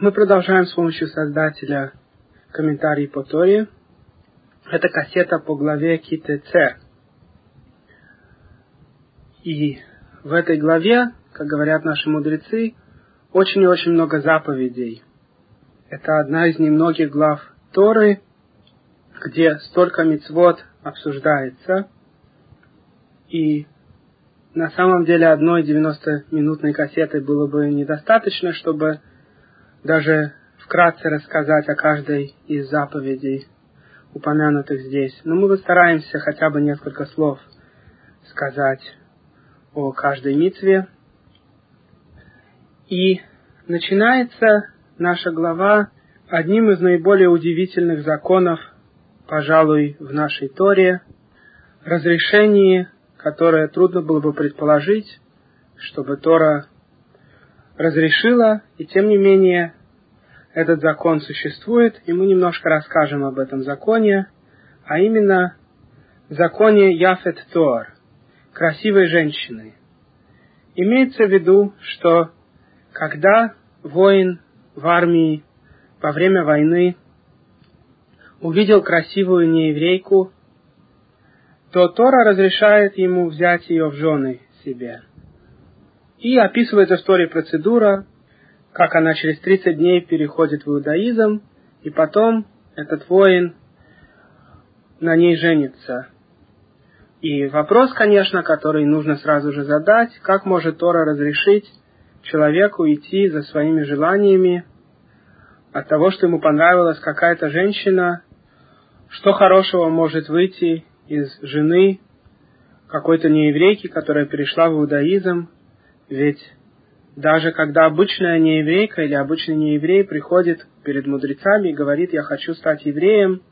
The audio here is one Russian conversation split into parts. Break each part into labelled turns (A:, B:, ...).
A: Мы продолжаем с помощью создателя комментарий по Торе. Это кассета по главе КТЦ. И в этой главе, как говорят наши мудрецы, очень и очень много заповедей. Это одна из немногих глав Торы, где столько мецвод обсуждается. И на самом деле одной 90-минутной кассеты было бы недостаточно, чтобы даже вкратце рассказать о каждой из заповедей, упомянутых здесь. Но мы постараемся хотя бы несколько слов сказать о каждой митве. И начинается наша глава одним из наиболее удивительных законов, пожалуй, в нашей Торе, разрешение, которое трудно было бы предположить, чтобы Тора разрешила, и тем не менее этот закон существует, и мы немножко расскажем об этом законе, а именно законе Яфет Тор, красивой женщины. Имеется в виду, что когда воин в армии во время войны увидел красивую нееврейку, то Тора разрешает ему взять ее в жены себе. И описывается в процедура, как она через 30 дней переходит в иудаизм, и потом этот воин на ней женится. И вопрос, конечно, который нужно сразу же задать, как может Тора разрешить человеку идти за своими желаниями от того, что ему понравилась какая-то женщина, что хорошего может выйти из жены какой-то нееврейки, которая перешла в иудаизм, ведь даже когда обычная нееврейка или обычный нееврей приходит перед мудрецами и говорит, я хочу стать евреем,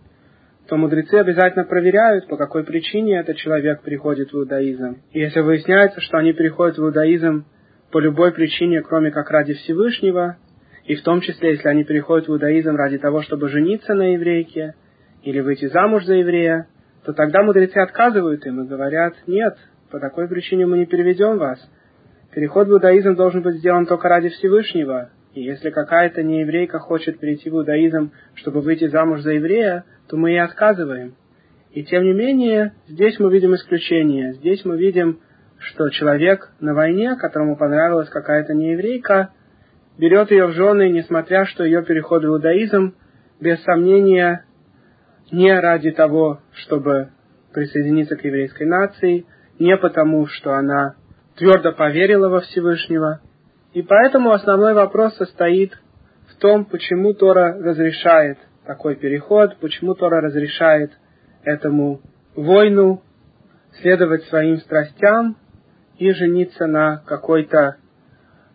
A: то мудрецы обязательно проверяют, по какой причине этот человек приходит в иудаизм. И если выясняется, что они приходят в иудаизм по любой причине, кроме как ради Всевышнего, и в том числе, если они приходят в иудаизм ради того, чтобы жениться на еврейке или выйти замуж за еврея, то тогда мудрецы отказывают им и говорят, нет, по такой причине мы не переведем вас – Переход в иудаизм должен быть сделан только ради Всевышнего. И если какая-то нееврейка хочет перейти в иудаизм, чтобы выйти замуж за еврея, то мы ей отказываем. И тем не менее, здесь мы видим исключение. Здесь мы видим, что человек на войне, которому понравилась какая-то нееврейка, берет ее в жены, несмотря что ее переход в иудаизм, без сомнения, не ради того, чтобы присоединиться к еврейской нации, не потому, что она твердо поверила во Всевышнего. И поэтому основной вопрос состоит в том, почему Тора разрешает такой переход, почему Тора разрешает этому воину следовать своим страстям и жениться на какой-то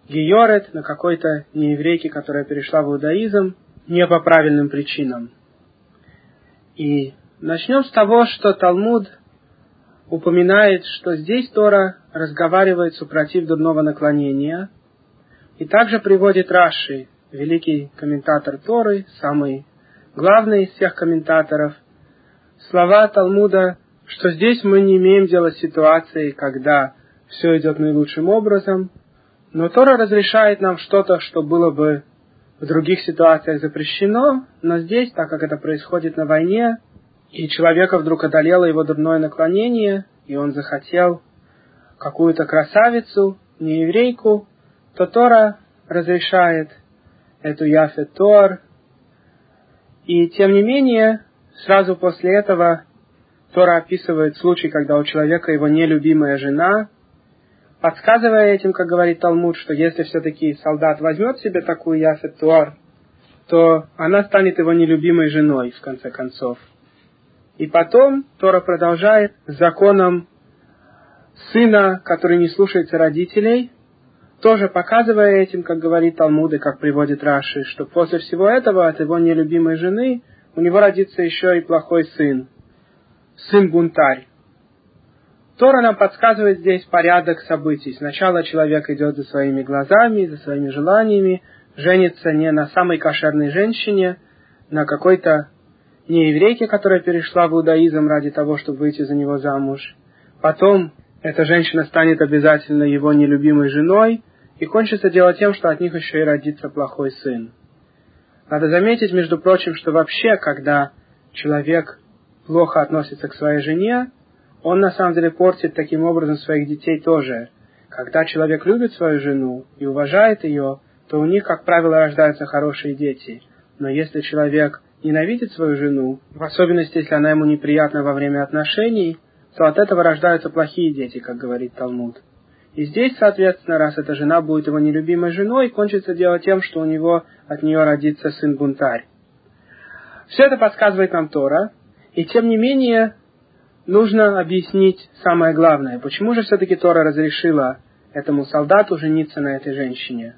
A: георет, на какой-то нееврейке, которая перешла в иудаизм, не по правильным причинам. И начнем с того, что Талмуд упоминает, что здесь Тора разговаривает супротив дурного наклонения, и также приводит Раши, великий комментатор Торы, самый главный из всех комментаторов, слова Талмуда, что здесь мы не имеем дела с ситуацией, когда все идет наилучшим образом, но Тора разрешает нам что-то, что было бы в других ситуациях запрещено, но здесь, так как это происходит на войне, и человека вдруг одолело его дурное наклонение, и он захотел какую-то красавицу, не еврейку, то Тора разрешает эту Яфет Тор. И тем не менее, сразу после этого Тора описывает случай, когда у человека его нелюбимая жена, подсказывая этим, как говорит Талмуд, что если все-таки солдат возьмет себе такую Яфет Тор, то она станет его нелюбимой женой, в конце концов. И потом Тора продолжает законом сына, который не слушается родителей, тоже показывая этим, как говорит Талмуд и как приводит Раши, что после всего этого от его нелюбимой жены у него родится еще и плохой сын, сын-бунтарь. Тора нам подсказывает здесь порядок событий. Сначала человек идет за своими глазами, за своими желаниями, женится не на самой кошерной женщине, на какой-то не еврейке, которая перешла в иудаизм ради того, чтобы выйти за него замуж. Потом эта женщина станет обязательно его нелюбимой женой, и кончится дело тем, что от них еще и родится плохой сын. Надо заметить, между прочим, что вообще, когда человек плохо относится к своей жене, он на самом деле портит таким образом своих детей тоже. Когда человек любит свою жену и уважает ее, то у них, как правило, рождаются хорошие дети. Но если человек ненавидит свою жену, в особенности, если она ему неприятна во время отношений, то от этого рождаются плохие дети, как говорит Талмуд. И здесь, соответственно, раз эта жена будет его нелюбимой женой, кончится дело тем, что у него от нее родится сын-бунтарь. Все это подсказывает нам Тора, и тем не менее нужно объяснить самое главное. Почему же все-таки Тора разрешила этому солдату жениться на этой женщине?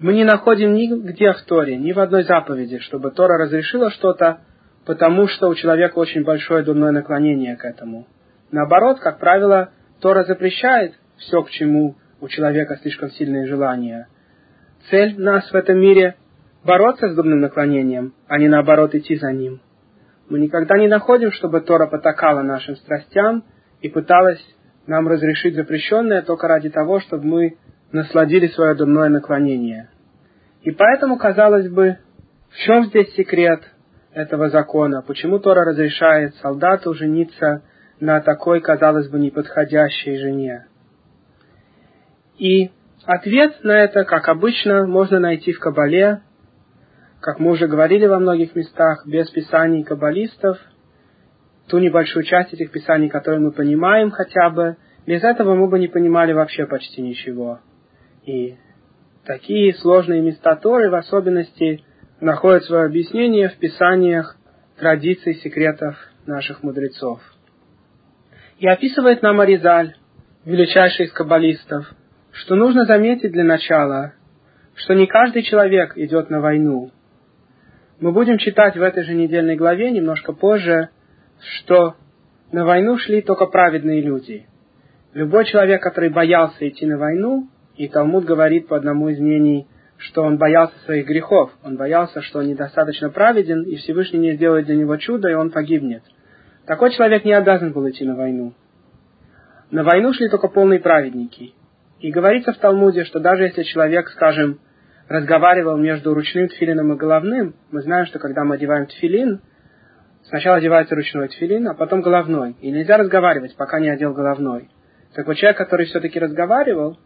A: Мы не находим нигде в Торе, ни в одной заповеди, чтобы Тора разрешила что-то, потому что у человека очень большое дурное наклонение к этому. Наоборот, как правило, Тора запрещает все, к чему у человека слишком сильные желания. Цель нас в этом мире – бороться с дурным наклонением, а не наоборот идти за ним. Мы никогда не находим, чтобы Тора потакала нашим страстям и пыталась нам разрешить запрещенное только ради того, чтобы мы насладили свое дурное наклонение. И поэтому, казалось бы, в чем здесь секрет этого закона? Почему Тора разрешает солдату жениться на такой, казалось бы, неподходящей жене? И ответ на это, как обычно, можно найти в Кабале, как мы уже говорили во многих местах, без писаний каббалистов, ту небольшую часть этих писаний, которые мы понимаем хотя бы, без этого мы бы не понимали вообще почти ничего. И такие сложные места Торы в особенности находят свое объяснение в писаниях традиций, секретов наших мудрецов. И описывает нам Аризаль, величайший из каббалистов, что нужно заметить для начала, что не каждый человек идет на войну. Мы будем читать в этой же недельной главе немножко позже, что на войну шли только праведные люди. Любой человек, который боялся идти на войну, и Талмуд говорит по одному из мнений, что он боялся своих грехов. Он боялся, что он недостаточно праведен, и Всевышний не сделает для него чудо, и он погибнет. Такой человек не обязан был идти на войну. На войну шли только полные праведники. И говорится в Талмуде, что даже если человек, скажем, разговаривал между ручным тфилином и головным, мы знаем, что когда мы одеваем тфилин, сначала одевается ручной тфилин, а потом головной. И нельзя разговаривать, пока не одел головной. Так вот человек, который все-таки разговаривал,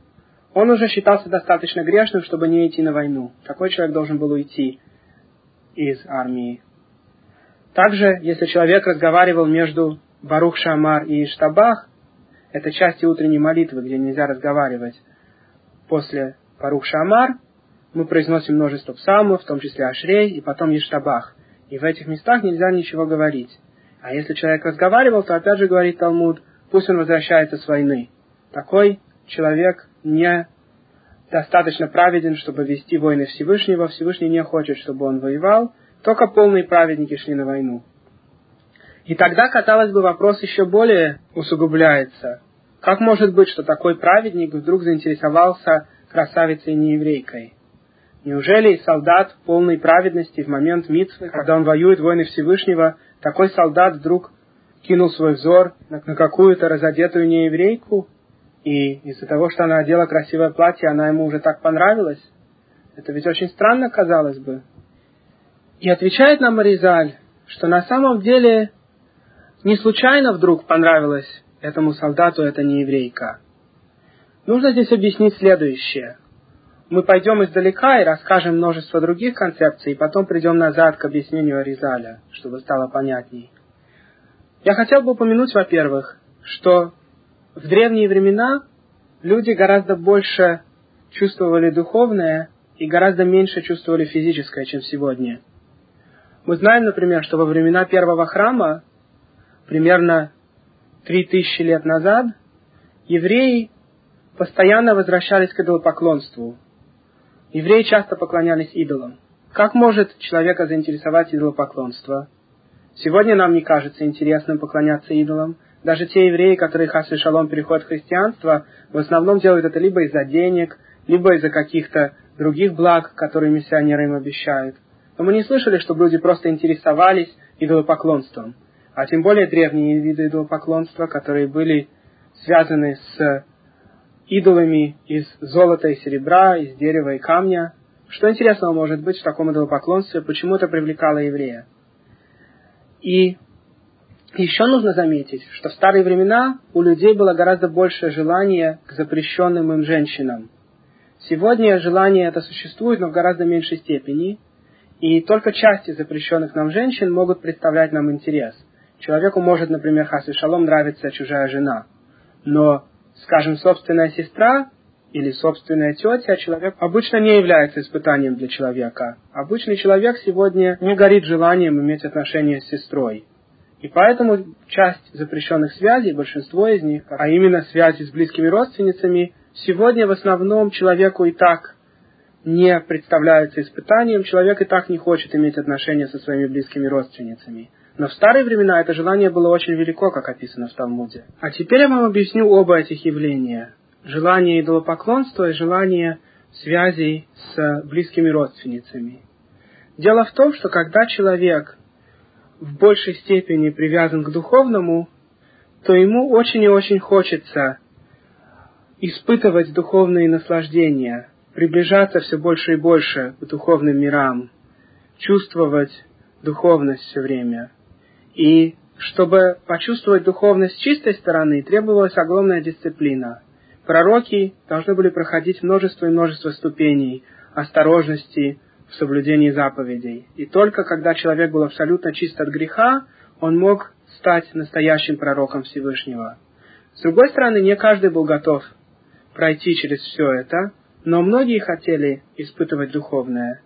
A: он уже считался достаточно грешным, чтобы не идти на войну. Такой человек должен был уйти из армии. Также, если человек разговаривал между Барух Шамар и Иштабах, это части утренней молитвы, где нельзя разговаривать. После Барух Шамар мы произносим множество псалмов, в том числе Ашрей, и потом Иштабах. И в этих местах нельзя ничего говорить. А если человек разговаривал, то опять же говорит Талмуд, пусть он возвращается с войны. Такой человек не достаточно праведен, чтобы вести войны Всевышнего. Всевышний не хочет, чтобы он воевал. Только полные праведники шли на войну. И тогда, казалось бы, вопрос еще более усугубляется. Как может быть, что такой праведник вдруг заинтересовался красавицей нееврейкой? Неужели солдат полной праведности в момент митвы, когда он воюет войны Всевышнего, такой солдат вдруг кинул свой взор на какую-то разодетую нееврейку, и из-за того, что она одела красивое платье, она ему уже так понравилась. Это ведь очень странно, казалось бы. И отвечает нам Маризаль, что на самом деле не случайно вдруг понравилась этому солдату эта нееврейка. Нужно здесь объяснить следующее. Мы пойдем издалека и расскажем множество других концепций, и потом придем назад к объяснению Аризаля, чтобы стало понятней. Я хотел бы упомянуть, во-первых, что в древние времена люди гораздо больше чувствовали духовное и гораздо меньше чувствовали физическое, чем сегодня. Мы знаем, например, что во времена первого храма, примерно три тысячи лет назад, евреи постоянно возвращались к идолопоклонству. Евреи часто поклонялись идолам. Как может человека заинтересовать идолопоклонство? Сегодня нам не кажется интересным поклоняться идолам – даже те евреи, которые хас шалом переходят в христианство, в основном делают это либо из-за денег, либо из-за каких-то других благ, которые миссионеры им обещают. Но мы не слышали, чтобы люди просто интересовались идолопоклонством. А тем более древние виды идолопоклонства, которые были связаны с идолами из золота и серебра, из дерева и камня, Что интересного может быть в таком идолопоклонстве? Почему это привлекало еврея? И еще нужно заметить, что в старые времена у людей было гораздо большее желание к запрещенным им женщинам. Сегодня желание это существует, но в гораздо меньшей степени, и только части запрещенных нам женщин могут представлять нам интерес. Человеку может, например, Хаси Шалом нравиться чужая жена, но, скажем, собственная сестра или собственная тетя, человек обычно не является испытанием для человека. Обычный человек сегодня не горит желанием иметь отношения с сестрой. И поэтому часть запрещенных связей, большинство из них, а именно связи с близкими родственницами, сегодня в основном человеку и так не представляется испытанием, человек и так не хочет иметь отношения со своими близкими родственницами. Но в старые времена это желание было очень велико, как описано в Талмуде. А теперь я вам объясню оба этих явления желание идолопоклонства и желание связей с близкими родственницами. Дело в том, что когда человек в большей степени привязан к духовному, то ему очень и очень хочется испытывать духовные наслаждения, приближаться все больше и больше к духовным мирам, чувствовать духовность все время. И чтобы почувствовать духовность с чистой стороны, требовалась огромная дисциплина – Пророки должны были проходить множество и множество ступеней осторожности в соблюдении заповедей. И только когда человек был абсолютно чист от греха, он мог стать настоящим пророком Всевышнего. С другой стороны, не каждый был готов пройти через все это, но многие хотели испытывать духовное.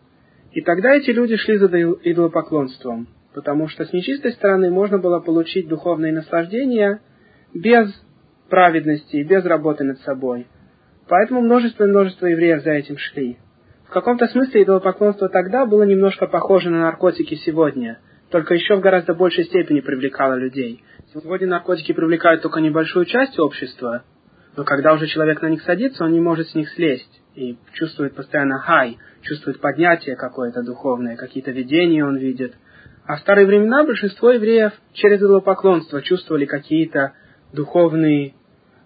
A: И тогда эти люди шли за идолопоклонством, потому что с нечистой стороны можно было получить духовные наслаждения без праведности и без работы над собой. Поэтому множество и множество евреев за этим шли. В каком-то смысле идолопоклонство тогда было немножко похоже на наркотики сегодня, только еще в гораздо большей степени привлекало людей. Сегодня наркотики привлекают только небольшую часть общества, но когда уже человек на них садится, он не может с них слезть и чувствует постоянно хай, чувствует поднятие какое-то духовное, какие-то видения он видит. А в старые времена большинство евреев через идолопоклонство чувствовали какие-то духовные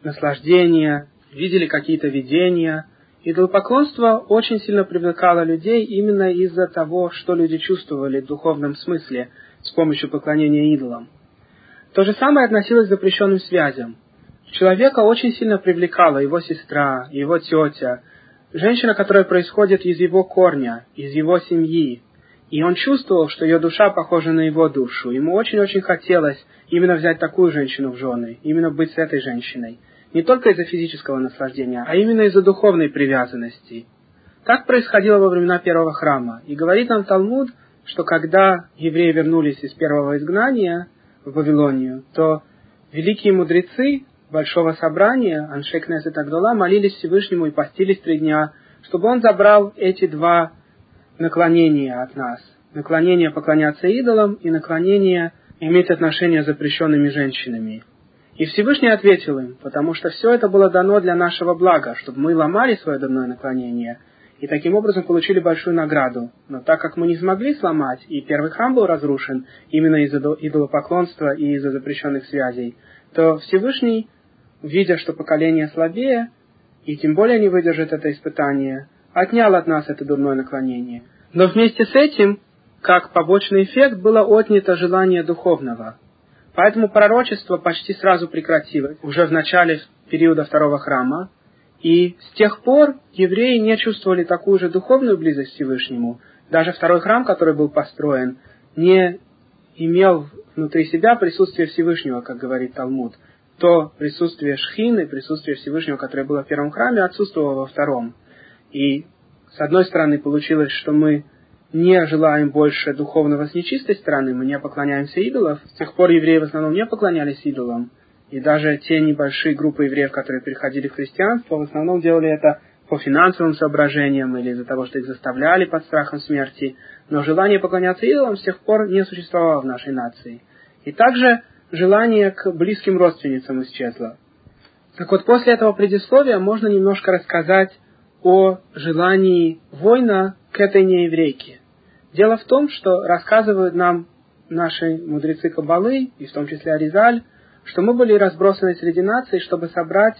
A: наслаждения, видели какие-то видения. Идолопоклонство очень сильно привлекало людей именно из-за того, что люди чувствовали в духовном смысле с помощью поклонения идолам. То же самое относилось к запрещенным связям. Человека очень сильно привлекала его сестра, его тетя, женщина, которая происходит из его корня, из его семьи, и он чувствовал, что ее душа похожа на его душу. Ему очень-очень хотелось именно взять такую женщину в жены, именно быть с этой женщиной. Не только из-за физического наслаждения, а именно из-за духовной привязанности. Так происходило во времена первого храма. И говорит нам Талмуд, что когда евреи вернулись из первого изгнания в Вавилонию, то великие мудрецы большого собрания, Аншек Несет Агдола, молились Всевышнему и постились три дня, чтобы он забрал эти два наклонение от нас. Наклонение поклоняться идолам и наклонение иметь отношения с запрещенными женщинами. И Всевышний ответил им, потому что все это было дано для нашего блага, чтобы мы ломали свое давное наклонение, и таким образом получили большую награду. Но так как мы не смогли сломать, и первый храм был разрушен именно из-за идолопоклонства и из-за запрещенных связей, то Всевышний, видя, что поколение слабее, и тем более не выдержит это испытание, отнял от нас это дурное наклонение. Но вместе с этим, как побочный эффект, было отнято желание духовного. Поэтому пророчество почти сразу прекратилось, уже в начале периода второго храма, и с тех пор евреи не чувствовали такую же духовную близость к Всевышнему. Даже второй храм, который был построен, не имел внутри себя присутствие Всевышнего, как говорит Талмуд. То присутствие Шхины, присутствие Всевышнего, которое было в первом храме, отсутствовало во втором. И с одной стороны получилось, что мы не желаем больше духовного с нечистой стороны, мы не поклоняемся идолам. С тех пор евреи в основном не поклонялись идолам. И даже те небольшие группы евреев, которые переходили в христианство, в основном делали это по финансовым соображениям или из-за того, что их заставляли под страхом смерти. Но желание поклоняться идолам с тех пор не существовало в нашей нации. И также желание к близким родственницам исчезло. Так вот, после этого предисловия можно немножко рассказать о желании воина к этой нееврейке. Дело в том, что рассказывают нам наши мудрецы Кабалы, и в том числе Аризаль, что мы были разбросаны среди наций, чтобы собрать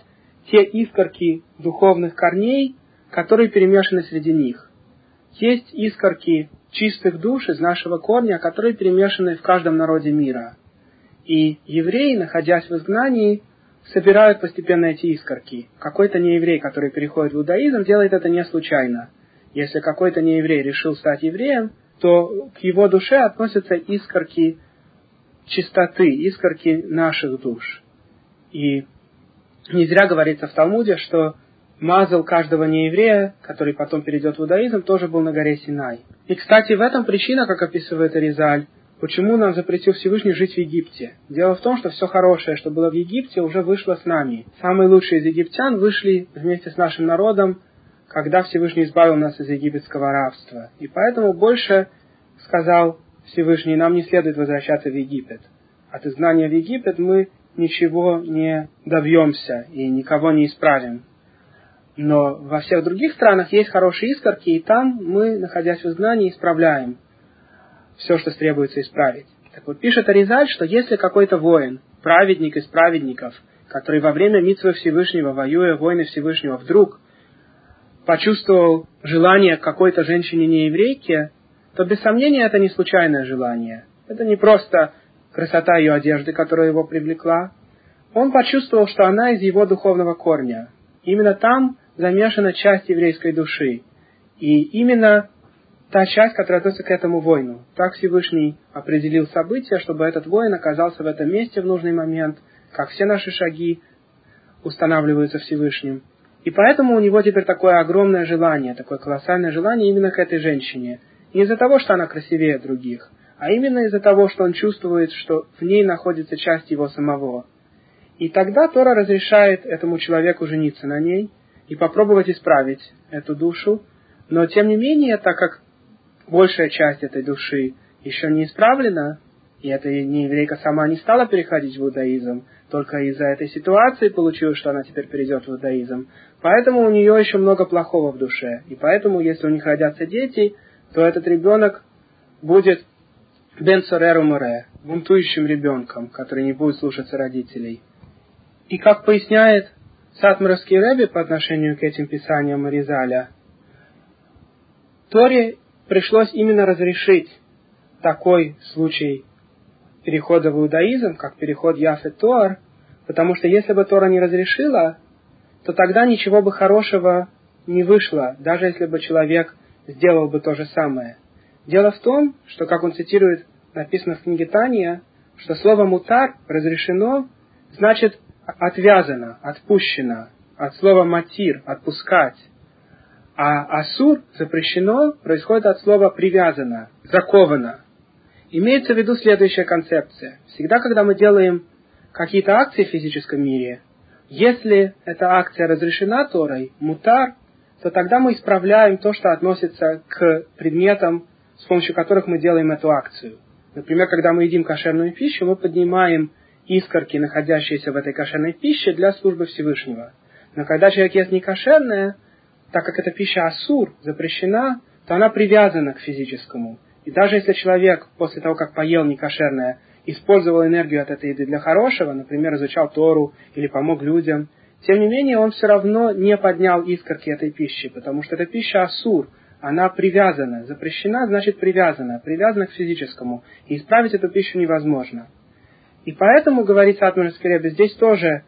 A: те искорки духовных корней, которые перемешаны среди них. есть искорки чистых душ из нашего корня, которые перемешаны в каждом народе мира. И евреи, находясь в изгнании, собирают постепенно эти искорки. Какой-то нееврей, который переходит в иудаизм, делает это не случайно. Если какой-то нееврей решил стать евреем, то к его душе относятся искорки чистоты, искорки наших душ. И не зря говорится в Талмуде, что мазал каждого нееврея, который потом перейдет в иудаизм, тоже был на горе Синай. И, кстати, в этом причина, как описывает Аризаль, почему нам запретил Всевышний жить в Египте. Дело в том, что все хорошее, что было в Египте, уже вышло с нами. Самые лучшие из египтян вышли вместе с нашим народом, когда Всевышний избавил нас из египетского рабства. И поэтому больше сказал Всевышний, нам не следует возвращаться в Египет. От изгнания в Египет мы ничего не добьемся и никого не исправим. Но во всех других странах есть хорошие искорки, и там мы, находясь в изгнании, исправляем все, что требуется исправить. Так вот, пишет Аризаль, что если какой-то воин, праведник из праведников, который во время митвы Всевышнего, воюя войны Всевышнего, вдруг почувствовал желание к какой-то женщине-нееврейке, то без сомнения это не случайное желание. Это не просто красота ее одежды, которая его привлекла. Он почувствовал, что она из его духовного корня. Именно там замешана часть еврейской души. И именно та часть, которая относится к этому воину. Так Всевышний определил события, чтобы этот воин оказался в этом месте в нужный момент, как все наши шаги устанавливаются Всевышним. И поэтому у него теперь такое огромное желание, такое колоссальное желание именно к этой женщине. Не из-за того, что она красивее других, а именно из-за того, что он чувствует, что в ней находится часть его самого. И тогда Тора разрешает этому человеку жениться на ней и попробовать исправить эту душу, но тем не менее, так как большая часть этой души еще не исправлена, и эта нееврейка сама не стала переходить в иудаизм, только из-за этой ситуации получилось, что она теперь перейдет в иудаизм. Поэтому у нее еще много плохого в душе. И поэтому, если у них родятся дети, то этот ребенок будет бен цореру море, бунтующим ребенком, который не будет слушаться родителей. И как поясняет Сатмаровский Рэби по отношению к этим писаниям Маризаля, Торе пришлось именно разрешить такой случай перехода в иудаизм, как переход Яфет Тор, потому что если бы Тора не разрешила, то тогда ничего бы хорошего не вышло, даже если бы человек сделал бы то же самое. Дело в том, что, как он цитирует, написано в книге Тания, что слово «мутар» разрешено, значит отвязано, отпущено, от слова «матир» – отпускать. А «асур» запрещено происходит от слова «привязано», «заковано». Имеется в виду следующая концепция. Всегда, когда мы делаем какие-то акции в физическом мире, если эта акция разрешена Торой, мутар, то тогда мы исправляем то, что относится к предметам, с помощью которых мы делаем эту акцию. Например, когда мы едим кошерную пищу, мы поднимаем искорки, находящиеся в этой кошерной пище, для службы Всевышнего. Но когда человек ест не кошерное, так как эта пища асур, запрещена, то она привязана к физическому. И даже если человек после того, как поел некошерное, использовал энергию от этой еды для хорошего, например, изучал Тору или помог людям, тем не менее он все равно не поднял искорки этой пищи, потому что эта пища асур, она привязана. Запрещена значит привязана, привязана к физическому. И исправить эту пищу невозможно. И поэтому, говорит Сатмар Скребе, здесь тоже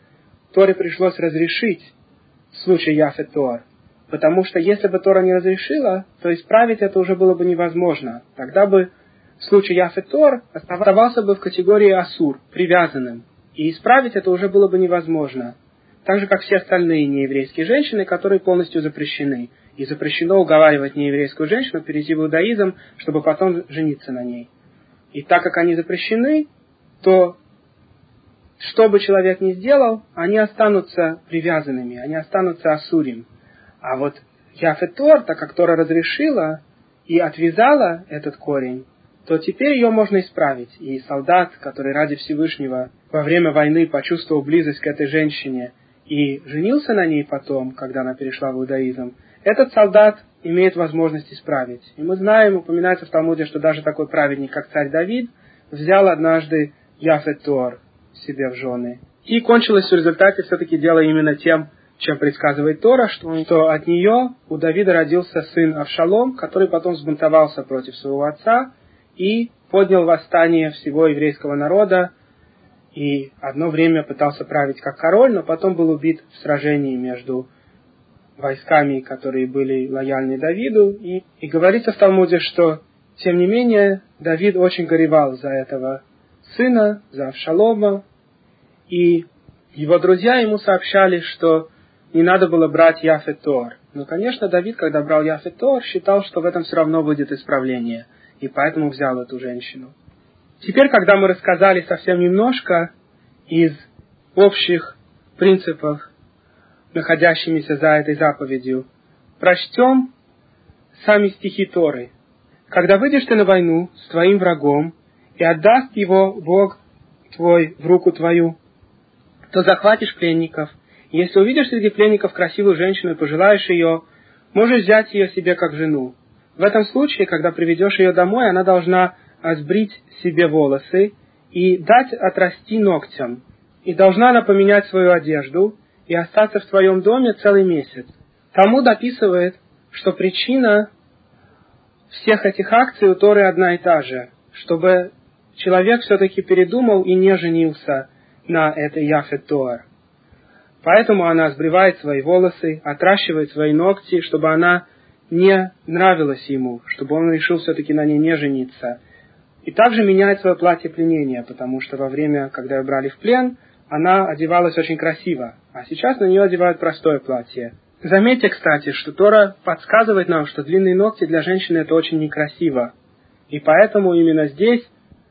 A: Торе пришлось разрешить случай Яфет Тор. Потому что если бы Тора не разрешила, то исправить это уже было бы невозможно. Тогда бы случай Яфет Тор оставался бы в категории Асур, привязанным. И исправить это уже было бы невозможно. Так же, как все остальные нееврейские женщины, которые полностью запрещены – и запрещено уговаривать нееврейскую женщину перейти в иудаизм, чтобы потом жениться на ней. И так как они запрещены, то что бы человек ни сделал, они останутся привязанными, они останутся асурим. А вот Яфетор, так как Тора разрешила и отвязала этот корень, то теперь ее можно исправить. И солдат, который ради Всевышнего во время войны почувствовал близость к этой женщине и женился на ней потом, когда она перешла в иудаизм, этот солдат имеет возможность исправить. И мы знаем, упоминается в Талмуде, что даже такой праведник, как царь Давид, взял однажды Яфет Тор себе в жены. И кончилось в результате все-таки дело именно тем, чем предсказывает Тора, что, что от нее у Давида родился сын Авшалом, который потом сбунтовался против своего отца и поднял восстание всего еврейского народа, и одно время пытался править как король, но потом был убит в сражении между войсками, которые были лояльны Давиду. И, и говорится в Талмуде, что, тем не менее, Давид очень горевал за этого сына, за Авшалома, и его друзья ему сообщали, что не надо было брать Яфет Тор. Но, конечно, Давид, когда брал Яфет Тор, считал, что в этом все равно будет исправление, и поэтому взял эту женщину. Теперь, когда мы рассказали совсем немножко из общих принципов, находящимися за этой заповедью, прочтем сами стихи Торы. «Когда выйдешь ты на войну с твоим врагом, и отдаст его Бог твой в руку твою, то захватишь пленников. Если увидишь среди пленников красивую женщину и пожелаешь ее, можешь взять ее себе как жену. В этом случае, когда приведешь ее домой, она должна сбрить себе волосы и дать отрасти ногтям, и должна она поменять свою одежду и остаться в твоем доме целый месяц. Талмуд описывает, что причина всех этих акций у Торы одна и та же, чтобы человек все-таки передумал и не женился на этой Яфет Тор. Поэтому она сбривает свои волосы, отращивает свои ногти, чтобы она не нравилась ему, чтобы он решил все-таки на ней не жениться – и также меняет свое платье пленения, потому что во время, когда ее брали в плен, она одевалась очень красиво, а сейчас на нее одевают простое платье. Заметьте, кстати, что Тора подсказывает нам, что длинные ногти для женщины это очень некрасиво. И поэтому именно здесь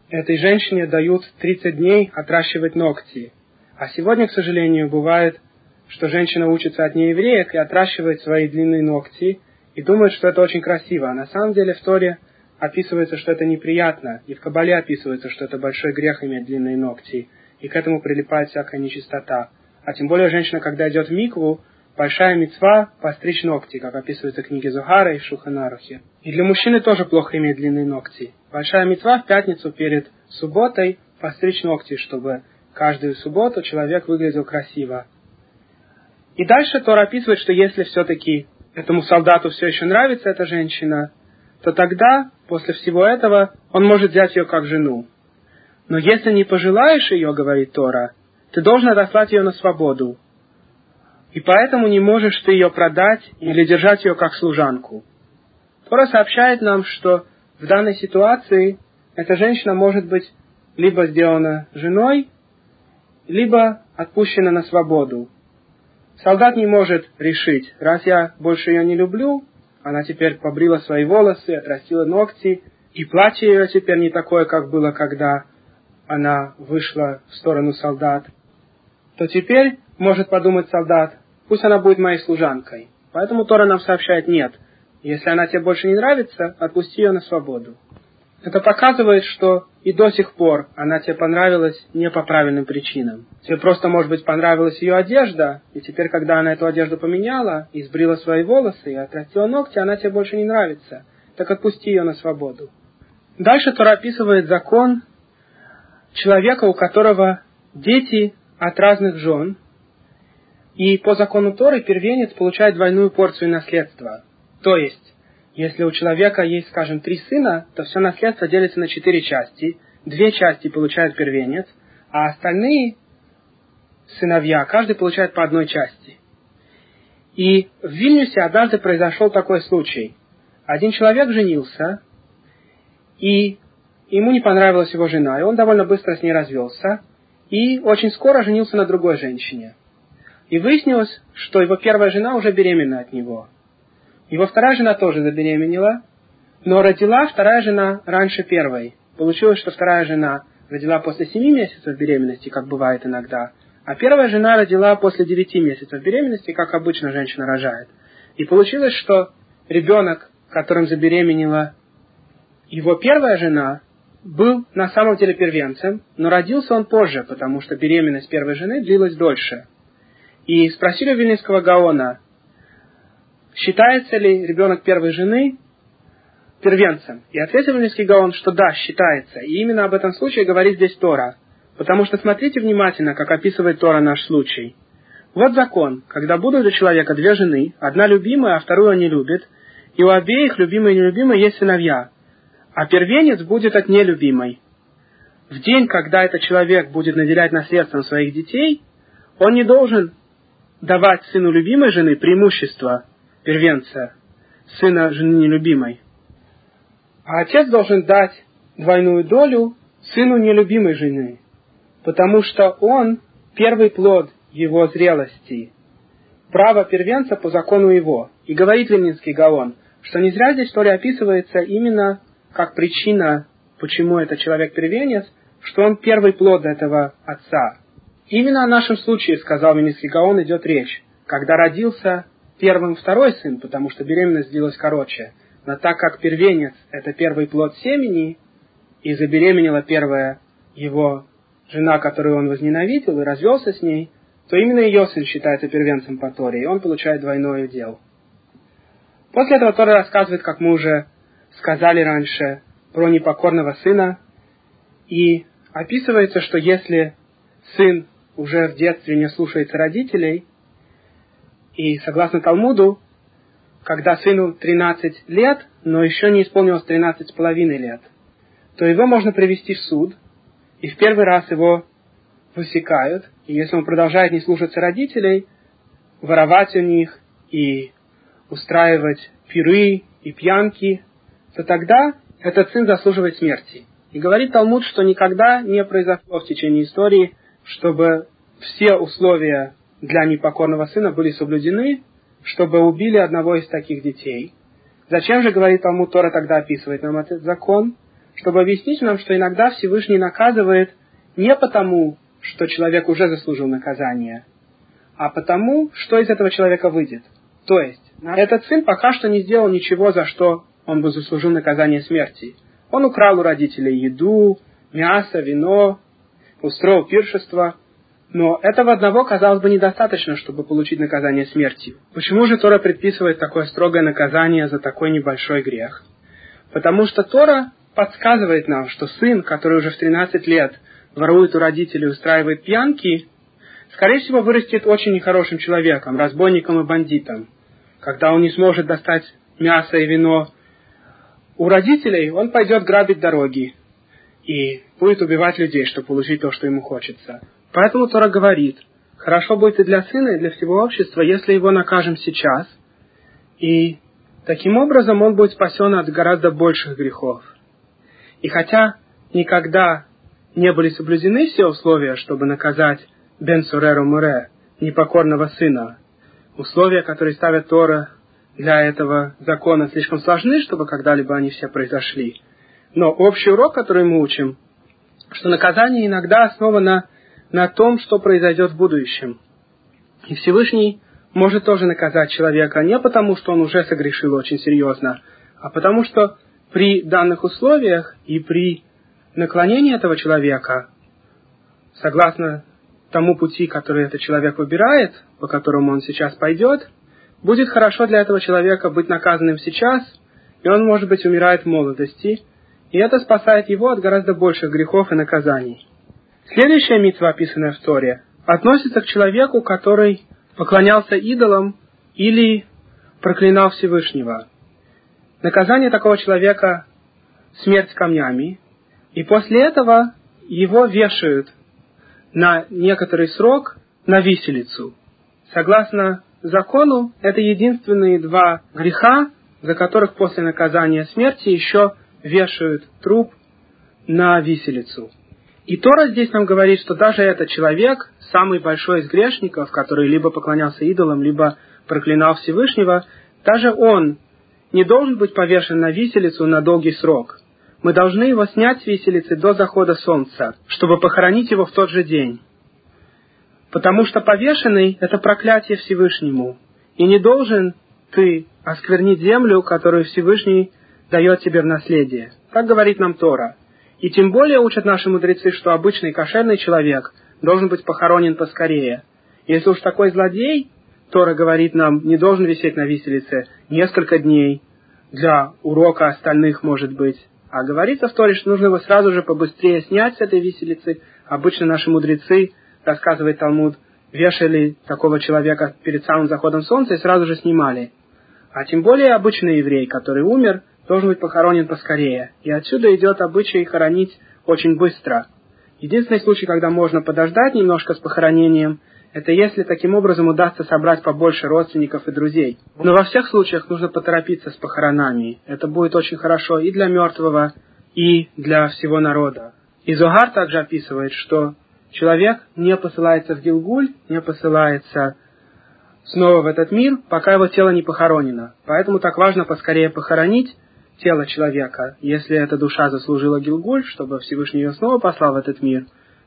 A: этой женщине дают 30 дней отращивать ногти. А сегодня, к сожалению, бывает, что женщина учится от неевреек и отращивает свои длинные ногти и думает, что это очень красиво. А на самом деле в Торе описывается, что это неприятно, и в Кабале описывается, что это большой грех иметь длинные ногти, и к этому прилипает всякая нечистота. А тем более женщина, когда идет в микву, большая мецва постричь ногти, как описывается в книге Зухара и Шуханарухе. И для мужчины тоже плохо иметь длинные ногти. Большая мецва в пятницу перед субботой постричь ногти, чтобы каждую субботу человек выглядел красиво. И дальше Тора описывает, что если все-таки этому солдату все еще нравится эта женщина, то тогда, после всего этого, он может взять ее как жену. Но если не пожелаешь ее, говорит Тора, ты должен отослать ее на свободу. И поэтому не можешь ты ее продать или держать ее как служанку. Тора сообщает нам, что в данной ситуации эта женщина может быть либо сделана женой, либо отпущена на свободу. Солдат не может решить, раз я больше ее не люблю, она теперь побрила свои волосы, отрастила ногти, и платье ее теперь не такое, как было, когда она вышла в сторону солдат. То теперь может подумать солдат, пусть она будет моей служанкой. Поэтому Тора нам сообщает нет. Если она тебе больше не нравится, отпусти ее на свободу. Это показывает, что и до сих пор она тебе понравилась не по правильным причинам. Тебе просто, может быть, понравилась ее одежда, и теперь, когда она эту одежду поменяла, и сбрила свои волосы, и отрастила ногти, она тебе больше не нравится. Так отпусти ее на свободу. Дальше Тора описывает закон человека, у которого дети от разных жен, и по закону Торы первенец получает двойную порцию наследства. То есть, если у человека есть, скажем, три сына, то все наследство делится на четыре части. Две части получает первенец, а остальные сыновья, каждый получает по одной части. И в Вильнюсе однажды произошел такой случай. Один человек женился, и ему не понравилась его жена, и он довольно быстро с ней развелся, и очень скоро женился на другой женщине. И выяснилось, что его первая жена уже беременна от него – его вторая жена тоже забеременела, но родила вторая жена раньше первой. Получилось, что вторая жена родила после семи месяцев беременности, как бывает иногда, а первая жена родила после девяти месяцев беременности, как обычно женщина рожает. И получилось, что ребенок, которым забеременела его первая жена, был на самом деле первенцем, но родился он позже, потому что беременность первой жены длилась дольше. И спросили у Вильнинского Гаона, считается ли ребенок первой жены первенцем? И ответил Вильнюсский Гаон, что да, считается. И именно об этом случае говорит здесь Тора. Потому что смотрите внимательно, как описывает Тора наш случай. Вот закон, когда будут у человека две жены, одна любимая, а вторую он не любит, и у обеих, любимой и нелюбимой, есть сыновья, а первенец будет от нелюбимой. В день, когда этот человек будет наделять наследством своих детей, он не должен давать сыну любимой жены преимущество первенца, сына жены нелюбимой. А отец должен дать двойную долю сыну нелюбимой жены, потому что он первый плод его зрелости, право первенца по закону его. И говорит Ленинский Гаон, что не зря здесь история описывается именно как причина, почему этот человек первенец, что он первый плод этого отца. Именно о нашем случае, сказал Ленинский Гаон, идет речь, когда родился первым второй сын, потому что беременность длилась короче. Но так как первенец – это первый плод семени, и забеременела первая его жена, которую он возненавидел, и развелся с ней, то именно ее сын считается первенцем по Торе, и он получает двойное удел. После этого Тора рассказывает, как мы уже сказали раньше, про непокорного сына, и описывается, что если сын уже в детстве не слушается родителей, и согласно Талмуду, когда сыну 13 лет, но еще не исполнилось 13 с половиной лет, то его можно привести в суд, и в первый раз его высекают, и если он продолжает не слушаться родителей, воровать у них и устраивать пиры и пьянки, то тогда этот сын заслуживает смерти. И говорит Талмуд, что никогда не произошло в течение истории, чтобы все условия для непокорного сына были соблюдены, чтобы убили одного из таких детей. Зачем же, говорит Талмуд, Тора тогда описывает нам этот закон? Чтобы объяснить нам, что иногда Всевышний наказывает не потому, что человек уже заслужил наказание, а потому, что из этого человека выйдет. То есть, этот сын пока что не сделал ничего, за что он бы заслужил наказание смерти. Он украл у родителей еду, мясо, вино, устроил пиршество, но этого одного, казалось бы, недостаточно, чтобы получить наказание смертью. Почему же Тора предписывает такое строгое наказание за такой небольшой грех? Потому что Тора подсказывает нам, что сын, который уже в 13 лет ворует у родителей, устраивает пьянки, скорее всего, вырастет очень нехорошим человеком, разбойником и бандитом. Когда он не сможет достать мясо и вино у родителей, он пойдет грабить дороги и будет убивать людей, чтобы получить то, что ему хочется. Поэтому Тора говорит, хорошо будет и для сына, и для всего общества, если его накажем сейчас, и таким образом он будет спасен от гораздо больших грехов. И хотя никогда не были соблюдены все условия, чтобы наказать Бен Суреру Муре, непокорного сына, условия, которые ставят Тора для этого закона, слишком сложны, чтобы когда-либо они все произошли. Но общий урок, который мы учим, что наказание иногда основано на том, что произойдет в будущем. И Всевышний может тоже наказать человека не потому, что он уже согрешил очень серьезно, а потому что при данных условиях и при наклонении этого человека, согласно тому пути, который этот человек выбирает, по которому он сейчас пойдет, будет хорошо для этого человека быть наказанным сейчас, и он, может быть, умирает в молодости, и это спасает его от гораздо больших грехов и наказаний. Следующая митва, описанная в Торе, относится к человеку, который поклонялся идолам или проклинал Всевышнего. Наказание такого человека – смерть камнями, и после этого его вешают на некоторый срок на виселицу. Согласно закону, это единственные два греха, за которых после наказания смерти еще вешают труп на виселицу. И Тора здесь нам говорит, что даже этот человек, самый большой из грешников, который либо поклонялся идолам, либо проклинал Всевышнего, даже он не должен быть повешен на виселицу на долгий срок. Мы должны его снять с виселицы до захода солнца, чтобы похоронить его в тот же день. Потому что повешенный – это проклятие Всевышнему. И не должен ты осквернить землю, которую Всевышний дает тебе в наследие. Так говорит нам Тора. И тем более учат наши мудрецы, что обычный кошерный человек должен быть похоронен поскорее. Если уж такой злодей, Тора говорит нам, не должен висеть на виселице несколько дней, для урока остальных, может быть. А говорится в Торе, что нужно его сразу же побыстрее снять с этой виселицы. Обычно наши мудрецы, рассказывает Талмуд, вешали такого человека перед самым заходом солнца и сразу же снимали. А тем более обычный еврей, который умер, должен быть похоронен поскорее. И отсюда идет обычай хоронить очень быстро. Единственный случай, когда можно подождать немножко с похоронением, это если таким образом удастся собрать побольше родственников и друзей. Но во всех случаях нужно поторопиться с похоронами. Это будет очень хорошо и для мертвого, и для всего народа. И Зогар также описывает, что человек не посылается в Гилгуль, не посылается снова в этот мир, пока его тело не похоронено. Поэтому так важно поскорее похоронить тело человека. Если эта душа заслужила Гилгуль, чтобы Всевышний ее снова послал в этот мир,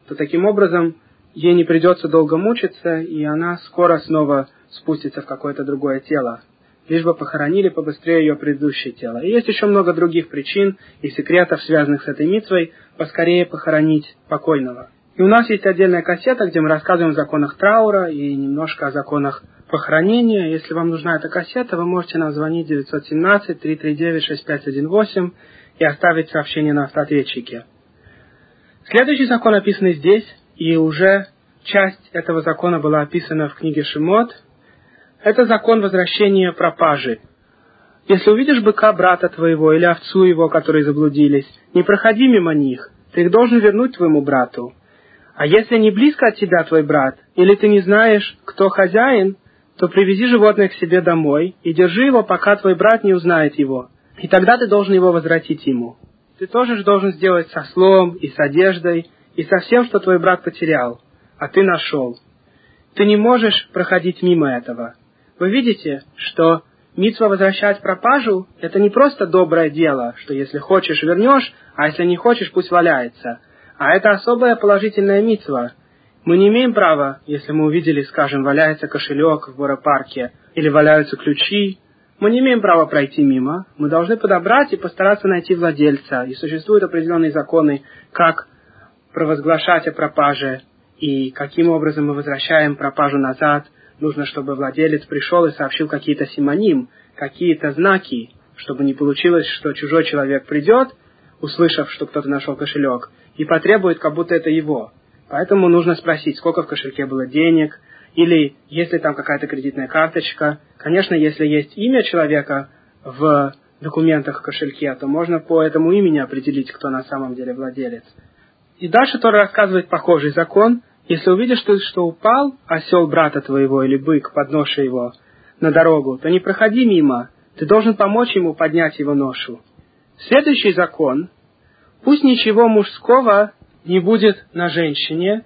A: то таким образом ей не придется долго мучиться, и она скоро снова спустится в какое-то другое тело, лишь бы похоронили побыстрее ее предыдущее тело. И есть еще много других причин и секретов, связанных с этой митвой, поскорее похоронить покойного. И у нас есть отдельная кассета, где мы рассказываем о законах траура и немножко о законах похоронения. Если вам нужна эта кассета, вы можете нам звонить 917-339-6518 и оставить сообщение на автоответчике. Следующий закон описан здесь, и уже часть этого закона была описана в книге Шимот. Это закон возвращения пропажи. Если увидишь быка брата твоего или овцу его, которые заблудились, не проходи мимо них, ты их должен вернуть твоему брату. А если не близко от тебя твой брат, или ты не знаешь, кто хозяин, то привези животное к себе домой и держи его, пока твой брат не узнает его. И тогда ты должен его возвратить ему. Ты тоже же должен сделать со слом и с одеждой, и со всем, что твой брат потерял, а ты нашел. Ты не можешь проходить мимо этого. Вы видите, что митва возвращать пропажу – это не просто доброе дело, что если хочешь – вернешь, а если не хочешь – пусть валяется. А это особая положительная митва. Мы не имеем права, если мы увидели, скажем, валяется кошелек в горопарке или валяются ключи, мы не имеем права пройти мимо. Мы должны подобрать и постараться найти владельца. И существуют определенные законы, как провозглашать о пропаже и каким образом мы возвращаем пропажу назад. Нужно, чтобы владелец пришел и сообщил какие-то симоним, какие-то знаки, чтобы не получилось, что чужой человек придет, услышав, что кто-то нашел кошелек, и потребует, как будто это его. Поэтому нужно спросить, сколько в кошельке было денег, или есть ли там какая-то кредитная карточка. Конечно, если есть имя человека в документах в кошельке, то можно по этому имени определить, кто на самом деле владелец. И дальше Тора рассказывает похожий закон. Если увидишь, что, что упал осел брата твоего или бык, подноша его на дорогу, то не проходи мимо. Ты должен помочь ему поднять его ношу. Следующий закон. Пусть ничего мужского не будет на женщине,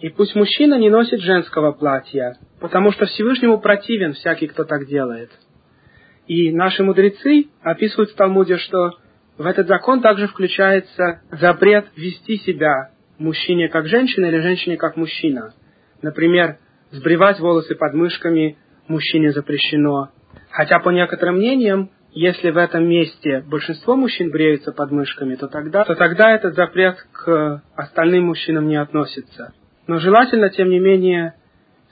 A: и пусть мужчина не носит женского платья, потому что Всевышнему противен всякий, кто так делает. И наши мудрецы описывают в Талмуде, что в этот закон также включается запрет вести себя мужчине как женщина или женщине как мужчина. Например, сбривать волосы под мышками мужчине запрещено. Хотя по некоторым мнениям, если в этом месте большинство мужчин бреются под мышками, то тогда, то тогда этот запрет к остальным мужчинам не относится. Но желательно, тем не менее,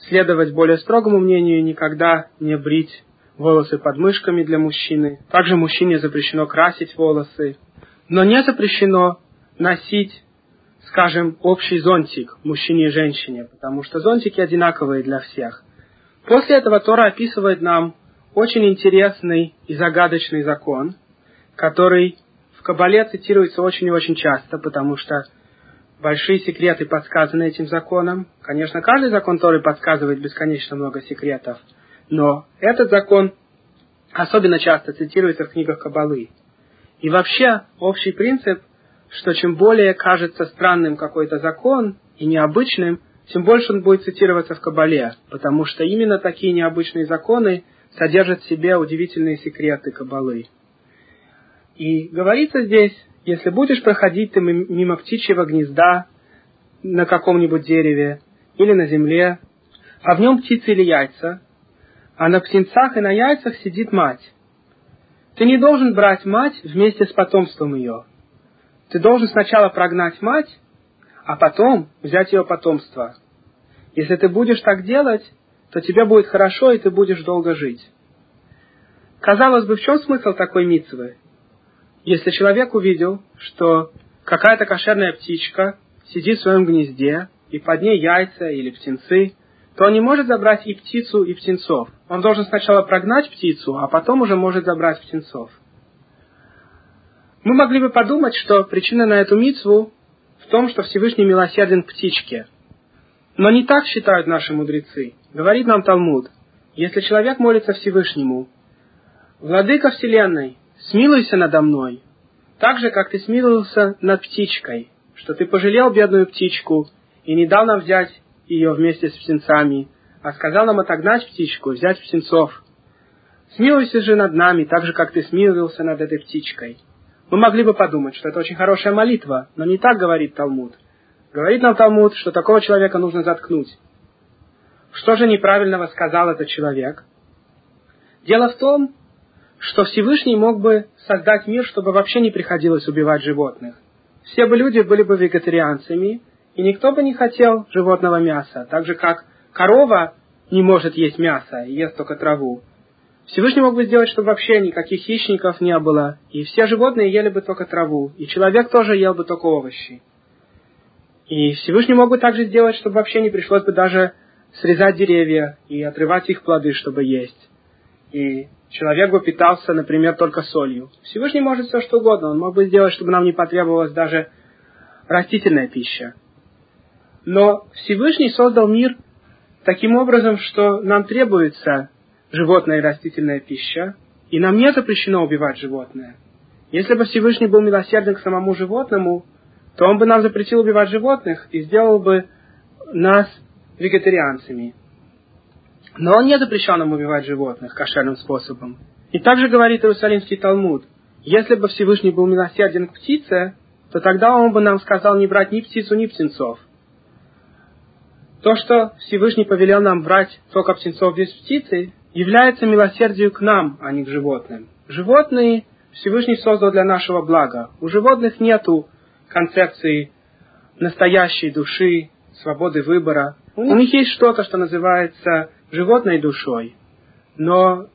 A: следовать более строгому мнению и никогда не брить волосы под мышками для мужчины. Также мужчине запрещено красить волосы. Но не запрещено носить, скажем, общий зонтик мужчине и женщине, потому что зонтики одинаковые для всех. После этого Тора описывает нам очень интересный и загадочный закон, который в Кабале цитируется очень и очень часто, потому что большие секреты подсказаны этим законом. Конечно, каждый закон Торы подсказывает бесконечно много секретов – но этот закон особенно часто цитируется в книгах Кабалы. И вообще общий принцип, что чем более кажется странным какой-то закон и необычным, тем больше он будет цитироваться в Кабале, потому что именно такие необычные законы содержат в себе удивительные секреты Кабалы. И говорится здесь, если будешь проходить ты мимо птичьего гнезда на каком-нибудь дереве или на земле, а в нем птицы или яйца, а на птенцах и на яйцах сидит мать. Ты не должен брать мать вместе с потомством ее. Ты должен сначала прогнать мать, а потом взять ее потомство. Если ты будешь так делать, то тебе будет хорошо, и ты будешь долго жить. Казалось бы, в чем смысл такой митцвы? Если человек увидел, что какая-то кошерная птичка сидит в своем гнезде, и под ней яйца или птенцы, то он не может забрать и птицу, и птенцов. Он должен сначала прогнать птицу, а потом уже может забрать птенцов. Мы могли бы подумать, что причина на эту мицву в том, что Всевышний милосерден птичке. Но не так считают наши мудрецы. Говорит нам Талмуд, если человек молится Всевышнему, «Владыка Вселенной, смилуйся надо мной, так же, как ты смиловался над птичкой, что ты пожалел бедную птичку и не дал нам взять ее вместе с птенцами, а сказал нам отогнать птичку, взять птенцов. Смилуйся же над нами, так же, как ты смиловался над этой птичкой. Мы могли бы подумать, что это очень хорошая молитва, но не так говорит Талмуд. Говорит нам Талмуд, что такого человека нужно заткнуть. Что же неправильного сказал этот человек? Дело в том, что Всевышний мог бы создать мир, чтобы вообще не приходилось убивать животных. Все бы люди были бы вегетарианцами, и никто бы не хотел животного мяса, так же как корова не может есть мясо и ест только траву. Всевышний мог бы сделать, чтобы вообще никаких хищников не было, и все животные ели бы только траву, и человек тоже ел бы только овощи. И Всевышний мог бы также сделать, чтобы вообще не пришлось бы даже срезать деревья и отрывать их плоды, чтобы есть. И человек бы питался, например, только солью. Всевышний может все что угодно. Он мог бы сделать, чтобы нам не потребовалась даже растительная пища. Но Всевышний создал мир таким образом, что нам требуется животная и растительная пища, и нам не запрещено убивать животное. Если бы Всевышний был милосерден к самому животному, то он бы нам запретил убивать животных и сделал бы нас вегетарианцами. Но он не запрещал нам убивать животных кошерным способом. И также говорит Иерусалимский Талмуд, если бы Всевышний был милосерден к птице, то тогда он бы нам сказал не брать ни птицу, ни птенцов. То, что Всевышний повелел нам брать только птенцов без птицы, является милосердием к нам, а не к животным. Животные Всевышний создал для нашего блага. У животных нету концепции настоящей души, свободы выбора. У них есть что-то, что называется животной душой, но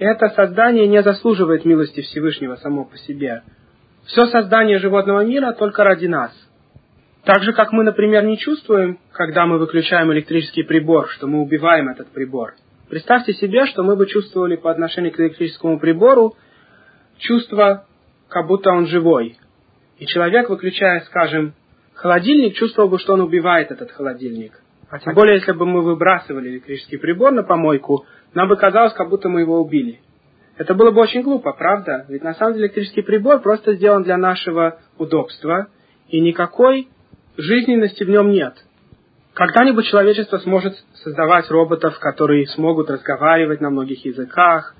A: это создание не заслуживает милости Всевышнего само по себе. Все создание животного мира только ради нас. Так же, как мы, например, не чувствуем, когда мы выключаем электрический прибор, что мы убиваем этот прибор. Представьте себе, что мы бы чувствовали по отношению к электрическому прибору чувство, как будто он живой. И человек, выключая, скажем, холодильник, чувствовал бы, что он убивает этот холодильник. А тем более, если бы мы выбрасывали электрический прибор на помойку, нам бы казалось, как будто мы его убили. Это было бы очень глупо, правда? Ведь на самом деле электрический прибор просто сделан для нашего удобства, и никакой жизненности в нем нет. Когда-нибудь человечество сможет создавать роботов, которые смогут разговаривать на многих языках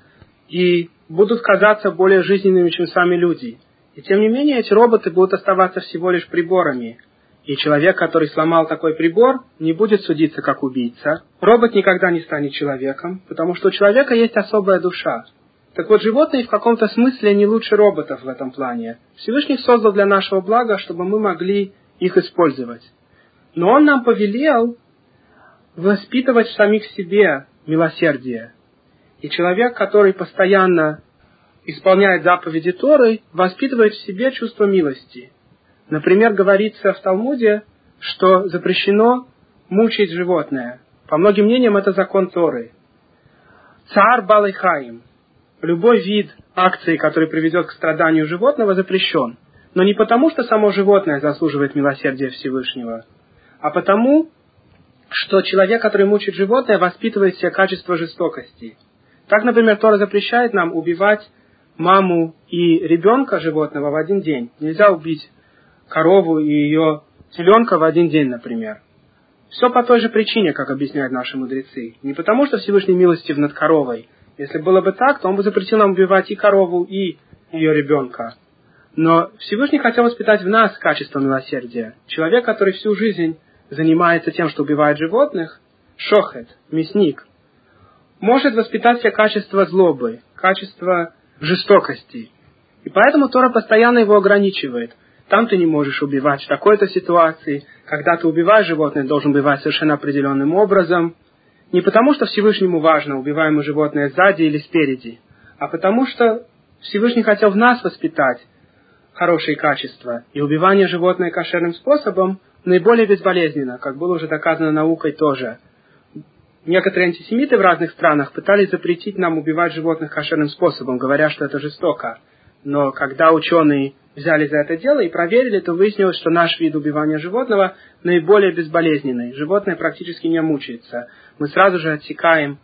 A: и будут казаться более жизненными, чем сами люди. И тем не менее, эти роботы будут оставаться всего лишь приборами, и человек, который сломал такой прибор, не будет судиться как убийца. Робот никогда не станет человеком, потому что у человека есть особая душа. Так вот, животные в каком-то смысле не лучше роботов в этом плане. Всевышний создал для нашего блага, чтобы мы могли их использовать. Но он нам повелел воспитывать в самих себе милосердие. И человек, который постоянно исполняет заповеди Торы, воспитывает в себе чувство милости – Например, говорится в Талмуде, что запрещено мучить животное. По многим мнениям, это закон Торы. Цар Балайхаим. Любой вид акции, который приведет к страданию животного, запрещен. Но не потому, что само животное заслуживает милосердия Всевышнего, а потому, что человек, который мучит животное, воспитывает все качество жестокости. Так, например, Тора запрещает нам убивать маму и ребенка животного в один день. Нельзя убить корову и ее теленка в один день, например. Все по той же причине, как объясняют наши мудрецы. Не потому, что Всевышний милостив над коровой. Если было бы так, то он бы запретил нам убивать и корову, и ее ребенка. Но Всевышний хотел воспитать в нас качество милосердия. Человек, который всю жизнь занимается тем, что убивает животных, шохет, мясник, может воспитать все качества злобы, качество жестокости. И поэтому Тора постоянно его ограничивает – там ты не можешь убивать в такой-то ситуации. Когда ты убиваешь животное, должен убивать совершенно определенным образом. Не потому, что Всевышнему важно, убиваем мы животное сзади или спереди, а потому что Всевышний хотел в нас воспитать хорошие качества. И убивание животное кошерным способом наиболее безболезненно, как было уже доказано наукой тоже. Некоторые антисемиты в разных странах пытались запретить нам убивать животных кошерным способом, говоря, что это жестоко. Но когда ученые взяли за это дело и проверили, то выяснилось, что наш вид убивания животного наиболее безболезненный. Животное практически не мучается. Мы сразу же отсекаем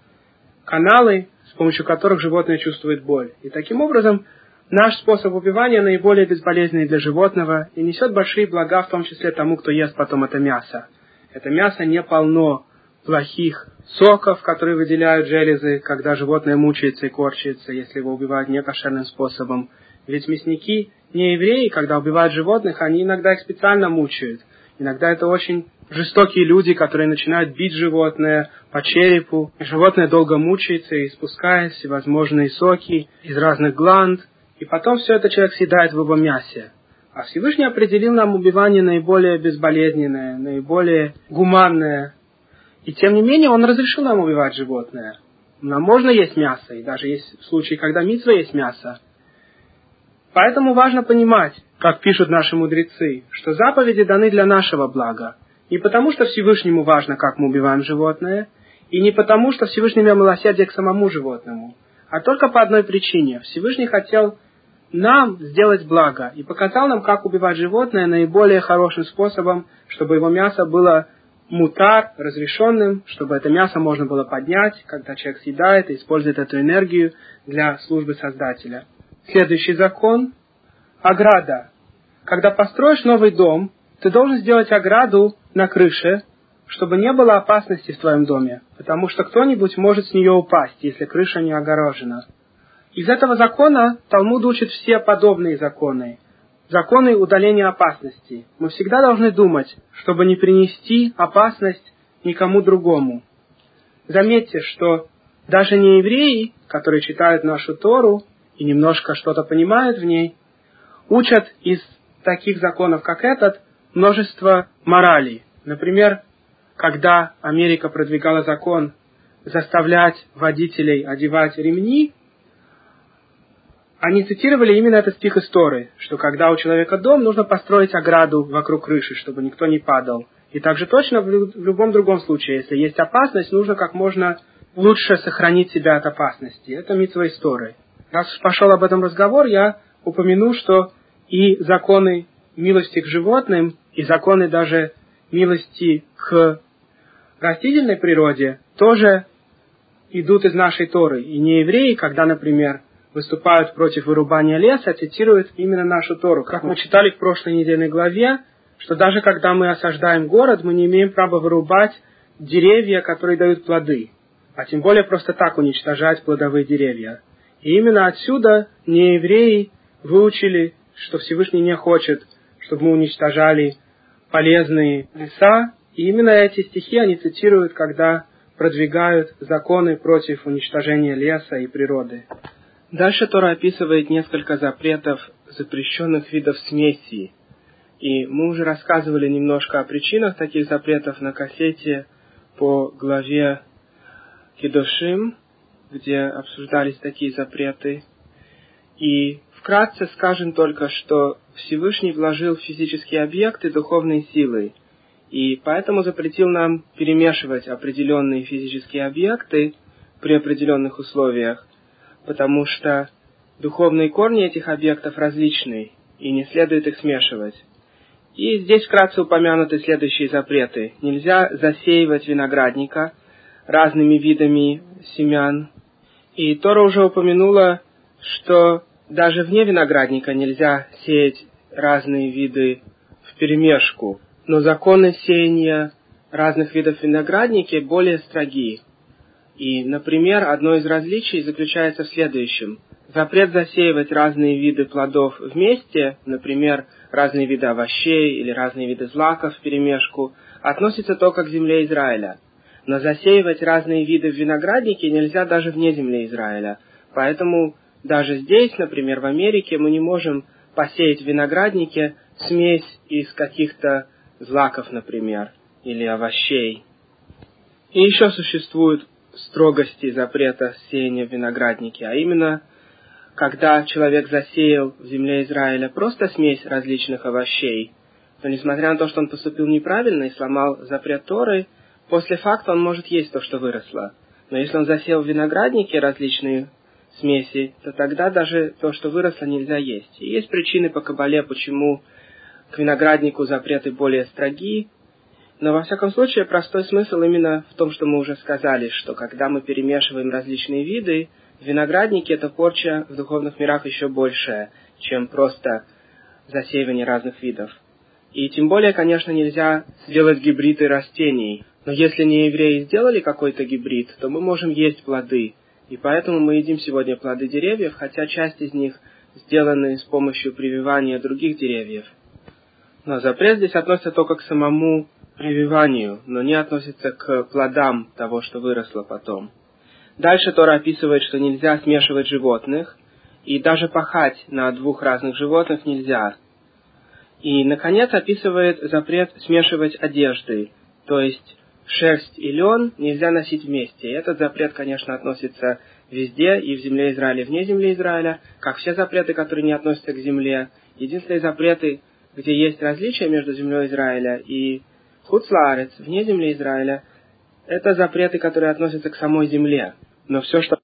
A: каналы, с помощью которых животное чувствует боль. И таким образом наш способ убивания наиболее безболезненный для животного и несет большие блага, в том числе тому, кто ест потом это мясо. Это мясо не полно плохих соков, которые выделяют железы, когда животное мучается и корчится, если его убивают некошерным способом. Ведь мясники не евреи, когда убивают животных, они иногда их специально мучают. Иногда это очень жестокие люди, которые начинают бить животное по черепу. Животное долго мучается, испуская всевозможные соки из разных гланд. И потом все это человек съедает в его мясе. А Всевышний определил нам убивание наиболее безболезненное, наиболее гуманное. И тем не менее он разрешил нам убивать животное. Нам можно есть мясо, и даже есть случаи, когда митсва есть мясо. Поэтому важно понимать, как пишут наши мудрецы, что заповеди даны для нашего блага. Не потому, что Всевышнему важно, как мы убиваем животное, и не потому, что Всевышний имел милосердие к самому животному, а только по одной причине. Всевышний хотел нам сделать благо и показал нам, как убивать животное наиболее хорошим способом, чтобы его мясо было мутар, разрешенным, чтобы это мясо можно было поднять, когда человек съедает и использует эту энергию для службы Создателя. Следующий закон – ограда. Когда построишь новый дом, ты должен сделать ограду на крыше, чтобы не было опасности в твоем доме, потому что кто-нибудь может с нее упасть, если крыша не огорожена. Из этого закона Талмуд учит все подобные законы. Законы удаления опасности. Мы всегда должны думать, чтобы не принести опасность никому другому. Заметьте, что даже не евреи, которые читают нашу Тору, и немножко что-то понимают в ней, учат из таких законов, как этот, множество моралей. Например, когда Америка продвигала закон заставлять водителей одевать ремни, они цитировали именно этот стих истории, что когда у человека дом, нужно построить ограду вокруг крыши, чтобы никто не падал. И также точно в любом другом случае, если есть опасность, нужно как можно лучше сохранить себя от опасности. Это митва истории. Раз пошел об этом разговор, я упомяну, что и законы милости к животным, и законы даже милости к растительной природе тоже идут из нашей Торы. И не евреи, когда, например, выступают против вырубания леса, цитируют именно нашу Тору. Как мы читали в прошлой недельной главе, что даже когда мы осаждаем город, мы не имеем права вырубать деревья, которые дают плоды, а тем более просто так уничтожать плодовые деревья. И именно отсюда неевреи выучили, что Всевышний не хочет, чтобы мы уничтожали полезные леса. И именно эти стихи они цитируют, когда продвигают законы против уничтожения леса и природы. Дальше Тора описывает несколько запретов запрещенных видов смеси. И мы уже рассказывали немножко о причинах таких запретов на кассете по главе Хидошим, где обсуждались такие запреты. И вкратце скажем только, что Всевышний вложил в физические объекты духовные силы, и поэтому запретил нам перемешивать определенные физические объекты при определенных условиях, потому что духовные корни этих объектов различны, и не следует их смешивать. И здесь вкратце упомянуты следующие запреты. Нельзя засеивать виноградника разными видами семян, и Тора уже упомянула, что даже вне виноградника нельзя сеять разные виды в перемешку, но законы сеяния разных видов виноградники более строги. И, например, одно из различий заключается в следующем. Запрет засеивать разные виды плодов вместе, например, разные виды овощей или разные виды злаков в перемешку, относится только к земле Израиля. Но засеивать разные виды в винограднике нельзя даже вне земли Израиля. Поэтому даже здесь, например, в Америке, мы не можем посеять в винограднике смесь из каких-то злаков, например, или овощей. И еще существуют строгости запрета сеяния в винограднике, а именно, когда человек засеял в земле Израиля просто смесь различных овощей, то несмотря на то, что он поступил неправильно и сломал запрет Торы, после факта он может есть то, что выросло. Но если он засел в винограднике различные смеси, то тогда даже то, что выросло, нельзя есть. И есть причины по кабале, почему к винограднику запреты более строги, но во всяком случае простой смысл именно в том, что мы уже сказали, что когда мы перемешиваем различные виды, в винограднике эта порча в духовных мирах еще большая, чем просто засеивание разных видов. И тем более, конечно, нельзя сделать гибриды растений. Но если не евреи сделали какой-то гибрид, то мы можем есть плоды. И поэтому мы едим сегодня плоды деревьев, хотя часть из них сделаны с помощью прививания других деревьев. Но запрет здесь относится только к самому прививанию, но не относится к плодам того, что выросло потом. Дальше Тора описывает, что нельзя смешивать животных, и даже пахать на двух разных животных нельзя. И, наконец, описывает запрет смешивать одежды, то есть шерсть и лен нельзя носить вместе. Этот запрет, конечно, относится везде, и в земле Израиля, и вне земли Израиля, как все запреты, которые не относятся к земле. Единственные запреты, где есть различия между землей Израиля и Хуцлаарец, вне земли Израиля, это запреты, которые относятся к самой земле. Но все, что